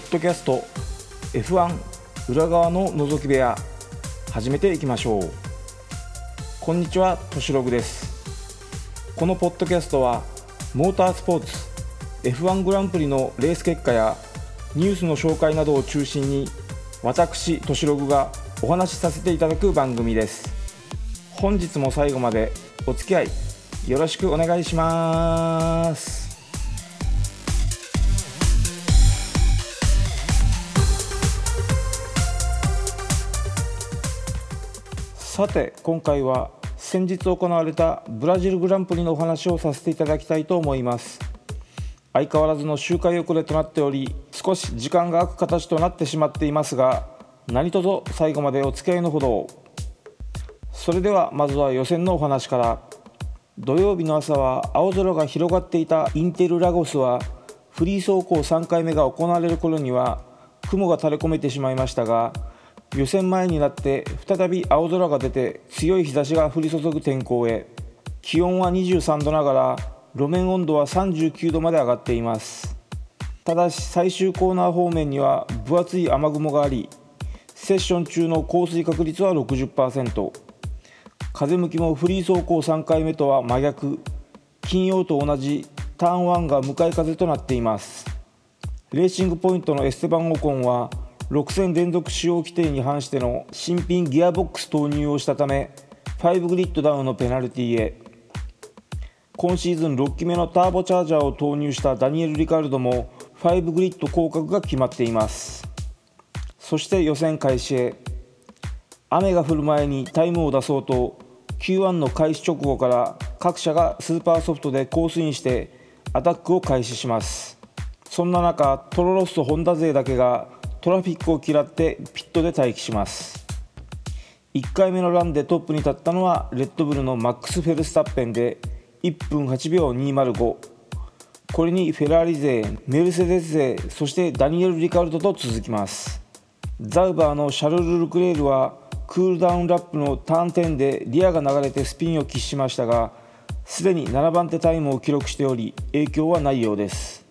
ポッドキャスト F1 裏側の覗き部屋始めていきましょう。こんにちはとしログです。このポッドキャストはモータースポーツ F1 グランプリのレース結果やニュースの紹介などを中心に私としログがお話しさせていただく番組です。本日も最後までお付き合いよろしくお願いします。さて今回は先日行われたブラジルグランプリのお話をさせていただきたいと思います。相変わらずの周回遅れとなっており少し時間が空く形となってしまっていますが何卒最後までお付き合いのほどそれではまずは予選のお話から。土曜日の朝は青空が広がっていたインテルラゴスはフリー走行3回目が行われる頃には雲が垂れ込めてしまいましたが予選前になって再び青空が出て強い日差しが降り注ぐ天候へ。気温は23度ながら路面温度は39度まで上がっています。ただし最終コーナー方面には分厚い雨雲がありセッション中の降水確率は60%風向きもフリー走行3回目とは真逆。金曜と同じターン1が向かい風となっています。レーシングポイントのエステバン・オコンは6戦連続使用規定に反しての新品ギアボックス投入をしたため5グリッドダウンのペナルティへ。今シーズン6期目のターボチャージャーを投入したダニエル・リカルドも5グリッド降格が決まっています。そして予選開始へ。雨が降る前にタイムを出そうと Q1 の開始直後から各社がスーパーソフトでコースインしてアタックを開始します。そんな中トロロッソホンダ勢だけがトラフィックを嫌ってピットで待機します。1回目のランでトップに立ったのはレッドブルのマックス・フェルスタッペンで1分8秒205これにフェラーリ勢メルセデス勢そしてダニエル・リカルドと続きます。ザウバーのシャルル・ルクレールはクールダウンラップのターン10でリアが流れてスピンを喫しましたがすでに7番手タイムを記録しており影響はないようです。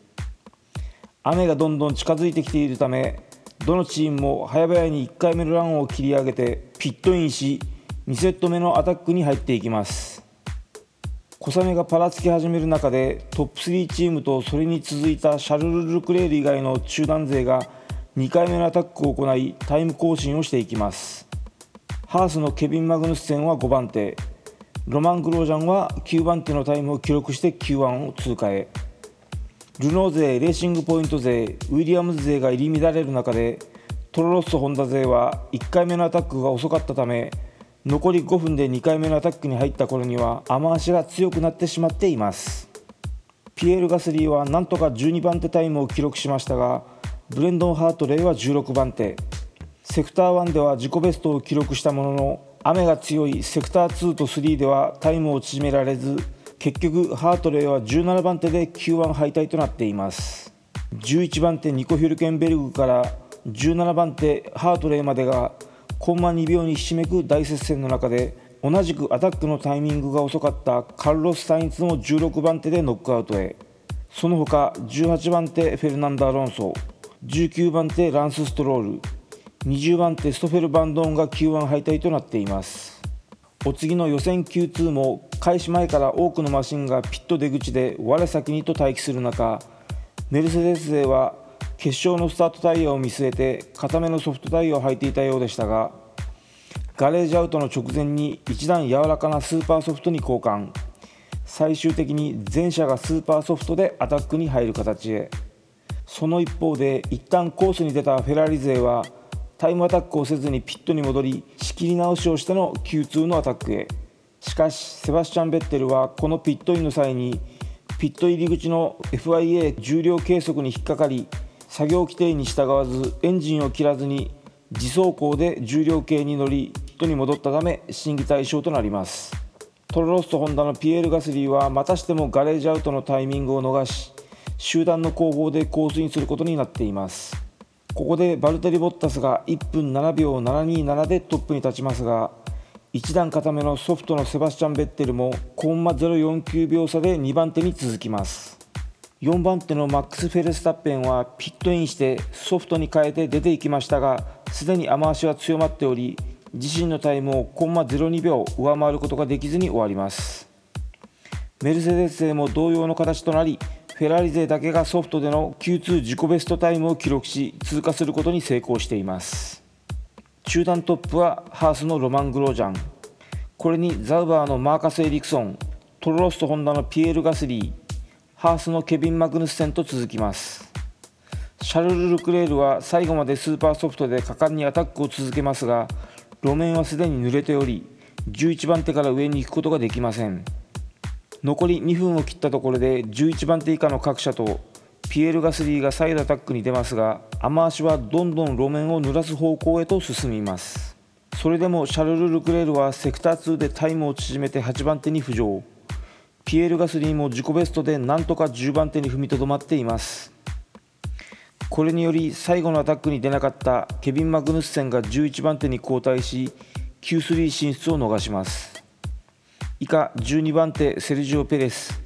雨がどんどん近づいてきているためどのチームも早々に1回目のランを切り上げてピットインし2セット目のアタックに入っていきます。小雨がぱらつき始める中でトップ3チームとそれに続いたシャルル・ルクレール以外の中団勢が2回目のアタックを行いタイム更新をしていきます。ハースのケビン・マグヌスセンは5番手。ロマン・グロージャンは9番手のタイムを記録して Q1 を通過へ。ルノー勢、レーシングポイント勢、ウィリアムズ勢が入り乱れる中でトロロッソ・ホンダ勢は1回目のアタックが遅かったため残り5分で2回目のアタックに入った頃には雨足が強くなってしまっています。ピエール・ガスリーはなんとか12番手タイムを記録しましたがブレンドン・ハートレイは16番手。セクター1では自己ベストを記録したものの雨が強いセクター2と3ではタイムを縮められず結局ハートレイは17番手で Q1 敗退となっています。11番手ニコ・ヒュルケンベルグから17番手ハートレイまでがコンマ2秒にひしめく大接戦の中で同じくアタックのタイミングが遅かったカルロス・サインツも16番手でノックアウトへ。その他18番手フェルナンド・アロンソ19番手ランス・ストロール20番手ストフェル・バンドーンが Q1 敗退となっています。お次の予選 Q2 も開始前から多くのマシンがピット出口で我先にと待機する中メルセデス勢は決勝のスタートタイヤを見据えて固めのソフトタイヤを履いていたようでしたがガレージアウトの直前に一段柔らかなスーパーソフトに交換。最終的に全車がスーパーソフトでアタックに入る形へ。その一方で一旦コースに出たフェラーリ勢はタイムアタックをせずにピットに戻り仕切り直しをしての Q2 のアタックへ。しかしセバスチャン・ベッテルはこのピットインの際にピット入り口の FIA 重量計測に引っかかり作業規定に従わずエンジンを切らずに自走行で重量計に乗りピットに戻ったため審議対象となります。トロロストホンダのピエール・ガスリーはまたしてもガレージアウトのタイミングを逃し集団の後方でコースインすることになっています。ここでバルテリ・ボッタスが1分7秒727でトップに立ちますが1段固めのソフトのセバスチャン・ベッテルもコンマ049秒差で2番手に続きます。4番手のマックス・フェルスタッペンはピットインしてソフトに変えて出ていきましたがすでに雨足は強まっており自身のタイムをコンマ02秒上回ることができずに終わります。メルセデス勢も同様の形となりフェラーリ勢だけがソフトでの Q2 自己ベストタイムを記録し通過することに成功しています。中段トップはハースのロマン・グロージャン。これにザウバーのマーカス・エリクソントロロスト・ホンダのピエール・ガスリーハースのケビン・マグヌスセンと続きます。シャルル・ルクレールは最後までスーパーソフトで果敢にアタックを続けますが路面はすでに濡れており11番手から上に行くことができません。残り2分を切ったところで11番手以下の各社とピエール・ガスリーがサイドアタックに出ますが雨足はどんどん路面を濡らす方向へと進みます。それでもシャルル・ルクレールはセクター2でタイムを縮めて8番手に浮上。ピエール・ガスリーも自己ベストでなんとか10番手に踏みとどまっています。これにより最後のアタックに出なかったケビン・マグヌッセンが11番手に交代し Q3 進出を逃します。以下12番手セルジオ・ペレス。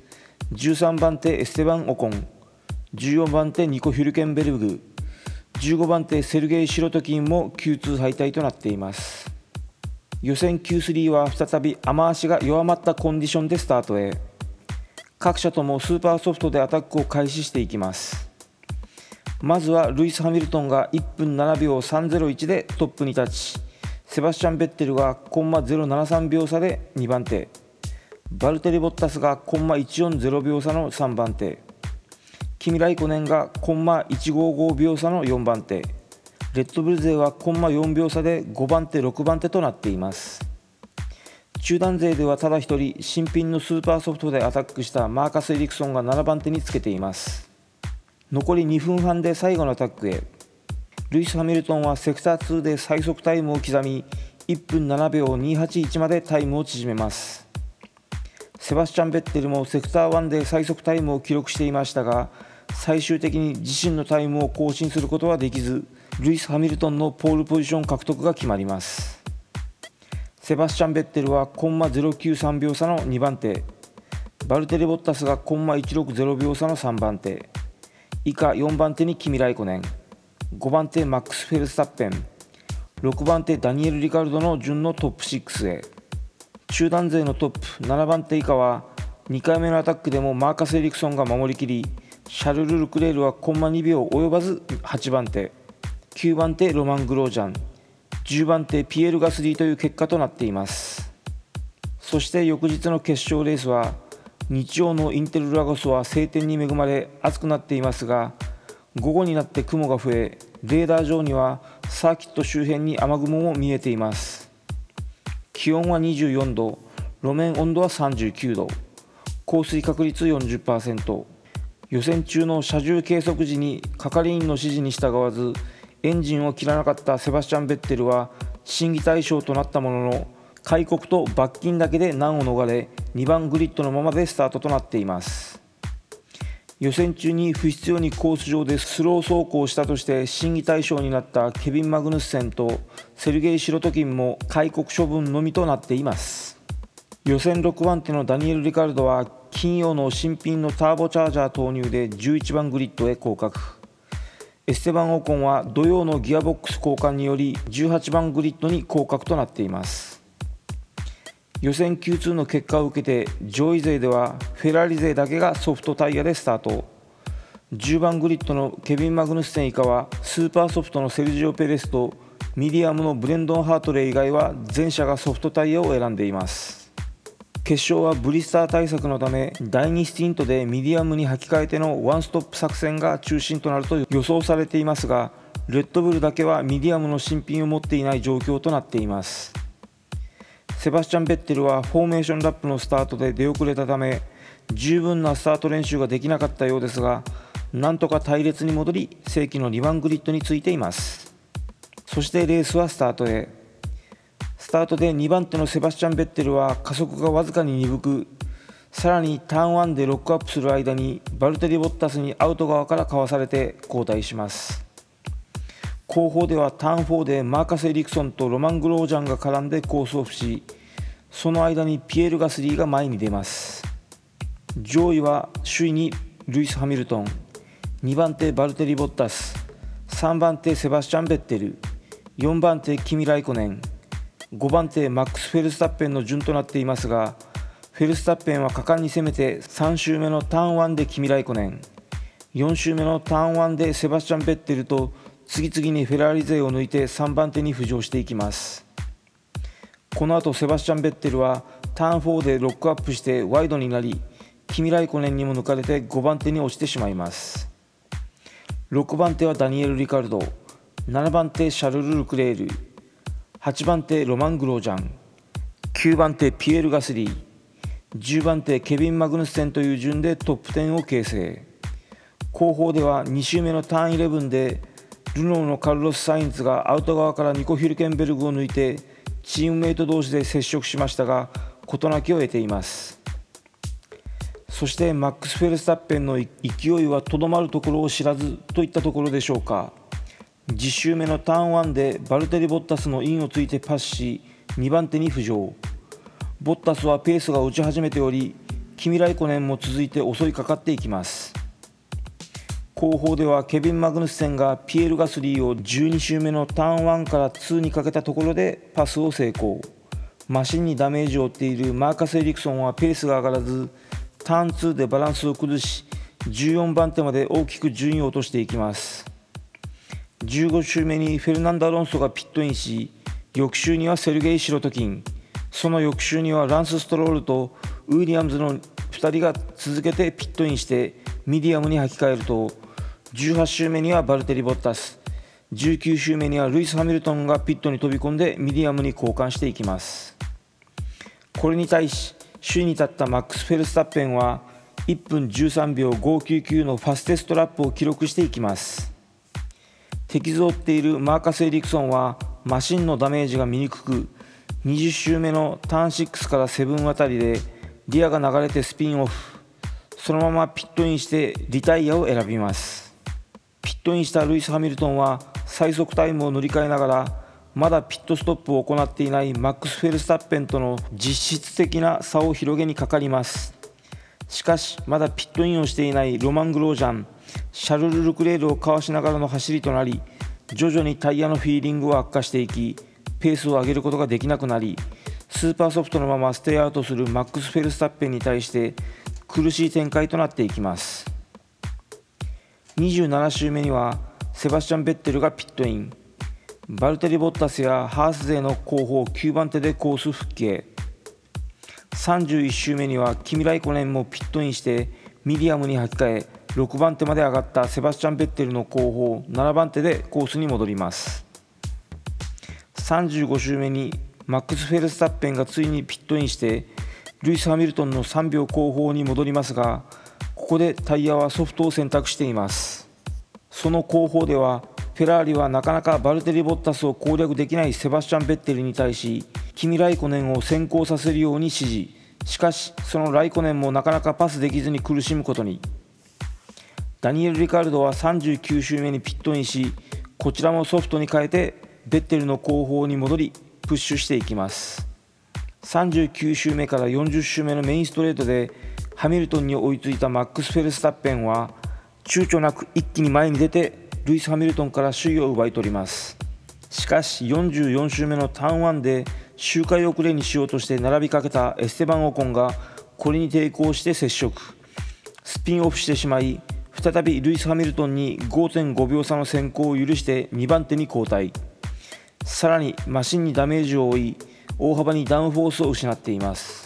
13番手エステバン・オコン。14番手ニコ・ヒュルケンベルグ。15番手セルゲイ・シロトキンも Q2 敗退となっています。予選 Q3 は再び雨足が弱まったコンディションでスタートへ。各社ともスーパーソフトでアタックを開始していきます。まずはルイス・ハミルトンが1分7秒301でトップに立ちセバスチャン・ベッテルがコンマ073秒差で2番手。バルテリ・ボッタスがコンマ140秒差の3番手。キミ・ライコネンがコンマ155秒差の4番手。レッドブル勢はコンマ4秒差で5番手6番手となっています。中団勢ではただ1人新品のスーパーソフトでアタックしたマーカス・エリクソンが7番手につけています。残り2分半で最後のアタックへ。ルイス・ハミルトンはセクター2で最速タイムを刻み1分7秒281までタイムを縮めます。セバスチャン・ベッテルもセクター1で最速タイムを記録していましたが最終的に自身のタイムを更新することはできずルイス・ハミルトンのポールポジション獲得が決まります。セバスチャン・ベッテルはコンマ093秒差の2番手。バルテレ・ボッタスがコンマ160秒差の3番手。以下4番手にキミ・ライコネン。5番手マックス・フェルスタッペン。6番手ダニエル・リカルドの順のトップ6へ。中団勢のトップ7番手以下は2回目のアタックでもマーカス・エリクソンが守りきりシャルル・ルクレールはコンマ2秒及ばず8番手。9番手ロマン・グロージャン。10番手ピエール・ガスリーという結果となっています。そして翌日の決勝レースは日曜のインテルラゴスは晴天に恵まれ暑くなっていますが午後になって雲が増えレーダー上にはサーキット周辺に雨雲も見えています。気温は24度路面温度は39度降水確率40%予選中の車重計測時に係員の指示に従わずエンジンを切らなかったセバスチャン・ベッテルは審議対象となったものの開国と罰金だけで難を逃れ2番グリッドのままでスタートとなっています。予選中に不必要にコース上でスロー走行したとして審議対象になったケビン・マグヌッセンとセルゲイ・シロトキンも開国処分のみとなっています。予選6番手のダニエル・リカルドは金曜の新品のターボチャージャー投入で11番グリッドへ降格。エステバン・オコンは土曜のギアボックス交換により18番グリッドに降格となっています。予選 Q2 の結果を受けて上位勢ではフェラーリ勢だけがソフトタイヤでスタート。10番グリッドのケビン・マグヌスセン以下はスーパーソフトのセルジオ・ペレスとミディアムのブレンドン・ハートレイ以外は全車がソフトタイヤを選んでいます。決勝はブリスター対策のため第2スティントでミディアムに履き替えてのワンストップ作戦が中心となると予想されていますがレッドブルだけはミディアムの新品を持っていない状況となっています。セバスチャン・ベッテルはフォーメーションラップのスタートで出遅れたため十分なスタート練習ができなかったようですがなんとか隊列に戻り正規の2番グリッドについています。そしてレースはスタートへ。スタートで2番手のセバスチャン・ベッテルは加速がわずかに鈍くさらにターン1でロックアップする間にバルテリ・ボッタスにアウト側からかわされて交代します。後方ではターン4でマーカス・エリクソンとロマン・グロージャンが絡んでコースオフしその間にピエール・ガスリーが前に出ます。上位は首位にルイス・ハミルトン。2番手バルテリ・ボッタス。3番手セバスチャン・ベッテル。4番手キミ・ライコネン。5番手マックス・フェルスタッペンの順となっていますがフェルスタッペンは果敢に攻めて3周目のターン1でキミ・ライコネン。4周目のターン1でセバスチャン・ベッテルと次々にフェラーリ勢を抜いて3番手に浮上していきます。この後セバスチャン・ベッテルはターン4でロックアップしてワイドになりキミ・ライコネンにも抜かれて5番手に落ちてしまいます。6番手はダニエル・リカルド7番手シャルル・ルクレール8番手ロマン・グロージャン9番手ピエール・ガスリー10番手ケビン・マグヌスセンという順でトップ10を形成。後方では2周目のターン11でルノーのカルロス・サインズがアウト側からニコ・ヒルケンベルグを抜いてチームメイト同士で接触しましたが事なきを得ています。そしてマックス・フェルスタッペンの勢いはとどまるところを知らずといったところでしょうか。10周目のターン1でバルテリ・ボッタスのインをついてパスし2番手に浮上。ボッタスはペースが落ち始めておりキミライコネンも続いて襲いかかっていきます。後方ではケビン・マグヌスセンがピエール・ガスリーを12周目のターン1から2にかけたところでパスを成功。マシンにダメージを負っているマーカス・エリクソンはペースが上がらずターン2でバランスを崩し14番手まで大きく順位を落としていきます。15周目にフェルナンド・アロンソがピットインし翌週にはセルゲイ・シロトキン。その翌週にはランス・ストロールとウィリアムズの2人が続けてピットインしてミディアムに履き替えると18周目にはバルテリ・ボッタス。19周目にはルイス・ハミルトンがピットに飛び込んでミディアムに交換していきます。これに対し首位に立ったマックス・フェルスタッペンは1分13秒599のファステストラップを記録していきます。手傷を負っているマーカス・エリクソンはマシンのダメージが見にくく20周目のターン6から7あたりでリアが流れてスピンオフ。そのままピットインしてリタイアを選びます。ピットインしたルイス・ハミルトンは最速タイムを塗り替えながらまだピットストップを行っていないマックス・フェルスタッペンとの実質的な差を広げにかかります。しかしまだピットインをしていないロマン・グロージャンシャルル・ルクレールをかわしながらの走りとなり徐々にタイヤのフィーリングは悪化していきペースを上げることができなくなりスーパーソフトのままステイアウトするマックス・フェルスタッペンに対して苦しい展開となっていきます。27周目にはセバスチャン・ベッテルがピットイン。バルテリ・ボッタスやハース勢の後方9番手でコース復帰31周目にはキミ・ライコネンもピットインしてミディアムに履き替え6番手まで上がったセバスチャン・ベッテルの後方7番手でコースに戻ります。35周目にマックス・フェルスタッペンがついにピットインしてルイス・ハミルトンの3秒後方に戻りますがここでタイヤはソフトを選択しています。その後方ではフェラーリはなかなかバルテリ・ボッタスを攻略できないセバスチャン・ベッテルに対しキミ・ライコネンを先行させるように指示。しかしそのライコネンもなかなかパスできずに苦しむことに。ダニエル・リカルドは39周目にピットインしこちらもソフトに変えてベッテルの後方に戻りプッシュしていきます。39周目から40周目のメインストレートでハミルトンに追いついたマックス・フェルスタッペンは躊躇なく一気に前に出てルイス・ハミルトンから首位を奪い取ります。しかし44周目のターン1で周回遅れにしようとして並びかけたエステバン・オコンがこれに抵抗して接触。スピンオフしてしまい再びルイス・ハミルトンに5.5秒差の先行を許して2番手に後退さらにマシンにダメージを負い大幅にダウンフォースを失っています。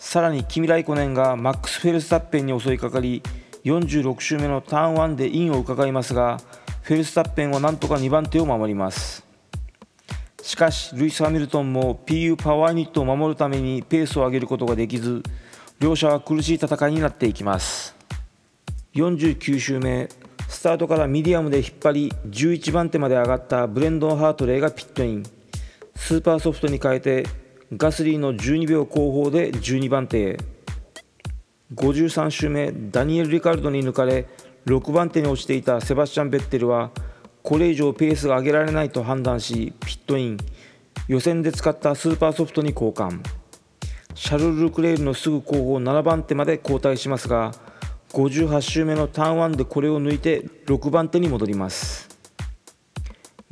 さらにキミライコネンがマックス・フェルスタッペンに襲いかかり46周目のターン1でインを伺いますがフェルスタッペンはなんとか2番手を守ります。しかしルイス・ハミルトンも PU パワーユニットを守るためにペースを上げることができず両者は苦しい戦いになっていきます。49周目スタートからミディアムで引っ張り11番手まで上がったブレンドン・ハートレイがピットイン。スーパーソフトに変えてガスリーの12秒後方で12番手へ。53周目ダニエル・リカルドに抜かれ6番手に落ちていたセバスチャン・ベッテルはこれ以上ペースが上げられないと判断しピットイン。予選で使ったスーパーソフトに交換。シャルル・クレールのすぐ後方7番手まで交代しますが58周目のターン1でこれを抜いて6番手に戻ります。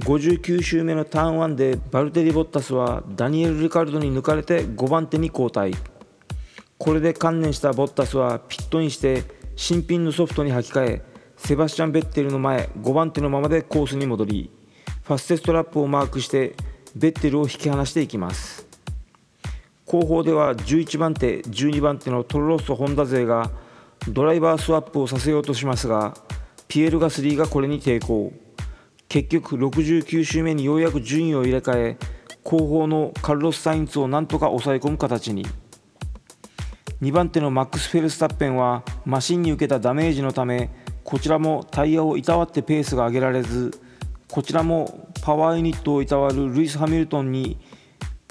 59周目のターン1でバルテリ・ボッタスはダニエル・リカルドに抜かれて5番手に交代。これで観念したボッタスはピットインして新品のソフトに履き替えセバスチャン・ベッテルの前5番手のままでコースに戻りファステストラップをマークしてベッテルを引き離していきます。後方では11番手12番手のトロロッソホンダ勢がドライバースワップをさせようとしますがピエール・ガスリーがこれに抵抗。結局69周目にようやく順位を入れ替え後方のカルロス・サインツをなんとか抑え込む形に。2番手のマックス・フェルスタッペンはマシンに受けたダメージのためこちらもタイヤをいたわってペースが上げられずこちらもパワーユニットをいたわるルイス・ハミルトンに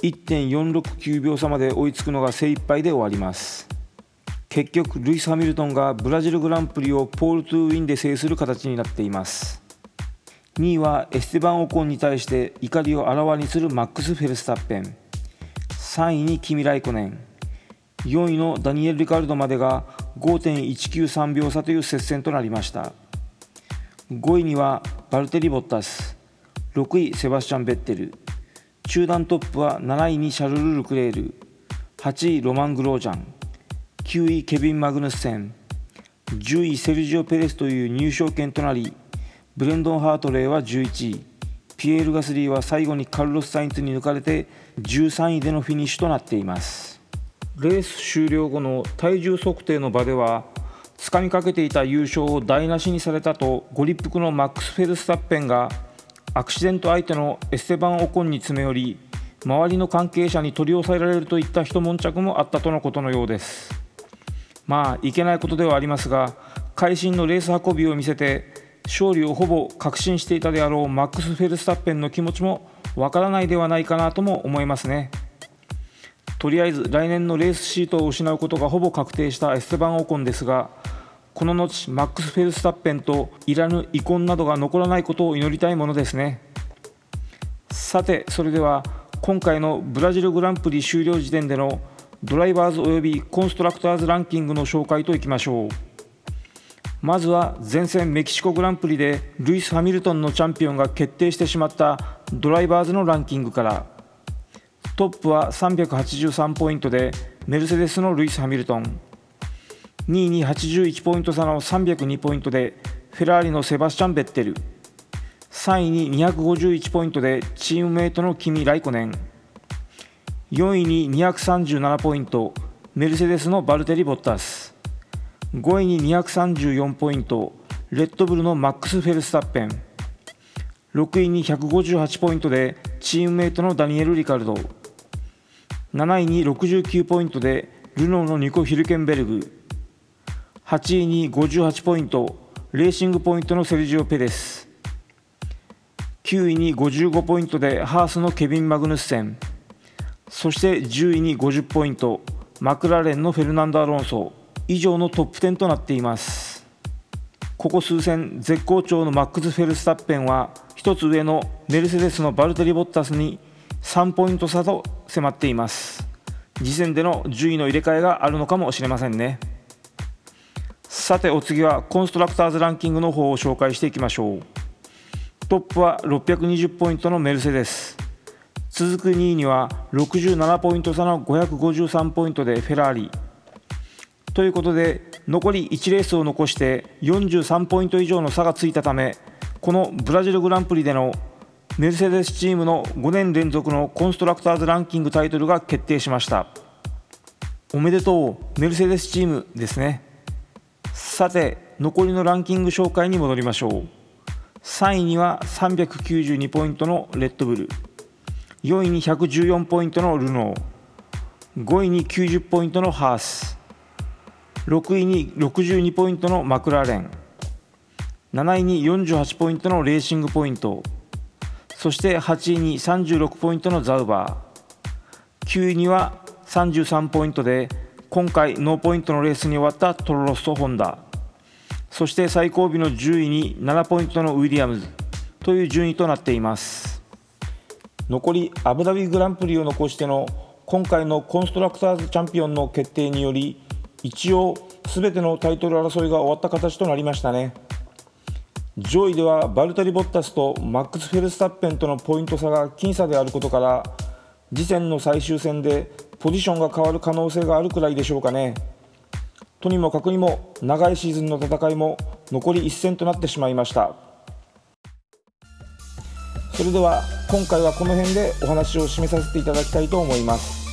1.469秒差まで追いつくのが精一杯で終わります。結局ルイス・ハミルトンがブラジルグランプリをポール・トゥ・ウィンで制する形になっています。2位はエステバン・オコンに対して怒りをあらわにするマックス・フェルスタッペン。3位にキミ・ライコネン。4位のダニエル・リカルドまでが5.193秒差という接戦となりました。5位にはバルテリ・ボッタス。6位セバスチャン・ベッテル。中団トップは7位にシャルル・ルクレール。8位ロマン・グロージャン。9位ケビン・マグヌッセン。10位セルジオ・ペレスという入賞権となりブレンドン・ハートレーは11位。ピエール・ガスリーは最後にカルロス・サインツに抜かれて13位でのフィニッシュとなっています。レース終了後の体重測定の場ではつかみかけていた優勝を台無しにされたとご立腹のマックス・フェルスタッペンがアクシデント相手のエステバン・オコンに詰め寄り周りの関係者に取り押さえられるといった一悶着もあったとのことのようです。まあいけないことではありますが会心のレース運びを見せて勝利をほぼ確信していたであろうマックス・フェルスタッペンの気持ちもわからないではないかなとも思いますね。とりあえず来年のレースシートを失うことがほぼ確定したエステバン・オコンですがこの後マックス・フェルスタッペンといらぬ遺恨などが残らないことを祈りたいものですね。さてそれでは今回のブラジルグランプリ終了時点でのドライバーズおよびコンストラクターズランキングの紹介といきましょう。まずは前線メキシコグランプリでルイス・ハミルトンのチャンピオンが決定してしまったドライバーズのランキングから。トップは383ポイントでメルセデスのルイス・ハミルトン。2位に81ポイント差の302ポイントでフェラーリのセバスチャン・ベッテル。3位に251ポイントでチームメイトのキミ・ライコネン。4位に237ポイントメルセデスのバルテリ・ボッタス。5位に234ポイントレッドブルのマックス・フェルスタッペン。6位に158ポイントでチームメイトのダニエル・リカルド。7位に69ポイントでルノーのニコ・ヒルケンベルグ。8位に58ポイントレーシングポイントのセルジオ・ペレス。9位に55ポイントでハースのケビン・マグヌッセン。そして10位に50ポイントマクラーレンのフェルナンド・アロンソ。以上のトップ10となっています。ここ数戦絶好調のマックス・フェルスタッペンは1つ上のメルセデスのバルテリ・ボッタスに3ポイント差と迫っています。次戦での順位の入れ替えがあるのかもしれませんね。さてお次はコンストラクターズランキングの方を紹介していきましょう。トップは620ポイントのメルセデス。続く2位には67ポイント差の553ポイントでフェラーリ。ということで残り1レースを残して43ポイント以上の差がついたためこのブラジルグランプリでのメルセデスチームの5年連続のコンストラクターズランキングタイトルが決定しました。おめでとうメルセデスチームですね。さて残りのランキング紹介に戻りましょう。3位には392ポイントのレッドブル。4位に114ポイントのルノー。5位に90ポイントのハース。6位に62ポイントのマクラーレン。7位に48ポイントのレーシングポイント。そして8位に36ポイントのザウバー。9位には33ポイントで今回ノーポイントのレースに終わったトロロッソ・ホンダ。そして最後尾の10位に7ポイントのウィリアムズ。という順位となっています。残りアブダビグランプリを残しての今回のコンストラクターズチャンピオンの決定により一応全てのタイトル争いが終わった形となりましたね。上位ではバルタリ・ボッタスとマックス・フェルスタッペンとのポイント差が僅差であることから次戦の最終戦でポジションが変わる可能性があるくらいでしょうかね。とにもかくにも長いシーズンの戦いも残り1戦となってしまいました。それでは今回はこの辺でお話を締めさせていただきたいと思います。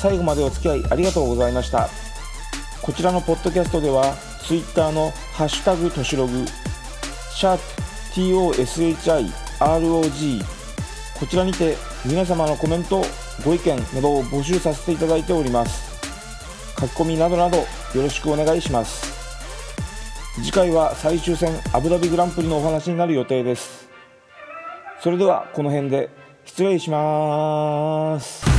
最後までお付き合いありがとうございました。こちらのポッドキャストでは Twitter の「ハッシュタグとしログ」シャープ TOSHIROG こちらにて皆様のコメントご意見などを募集させていただいております。書き込みなどなどよろしくお願いします。次回は最終戦アブダビグランプリのお話になる予定です。それではこの辺で失礼します。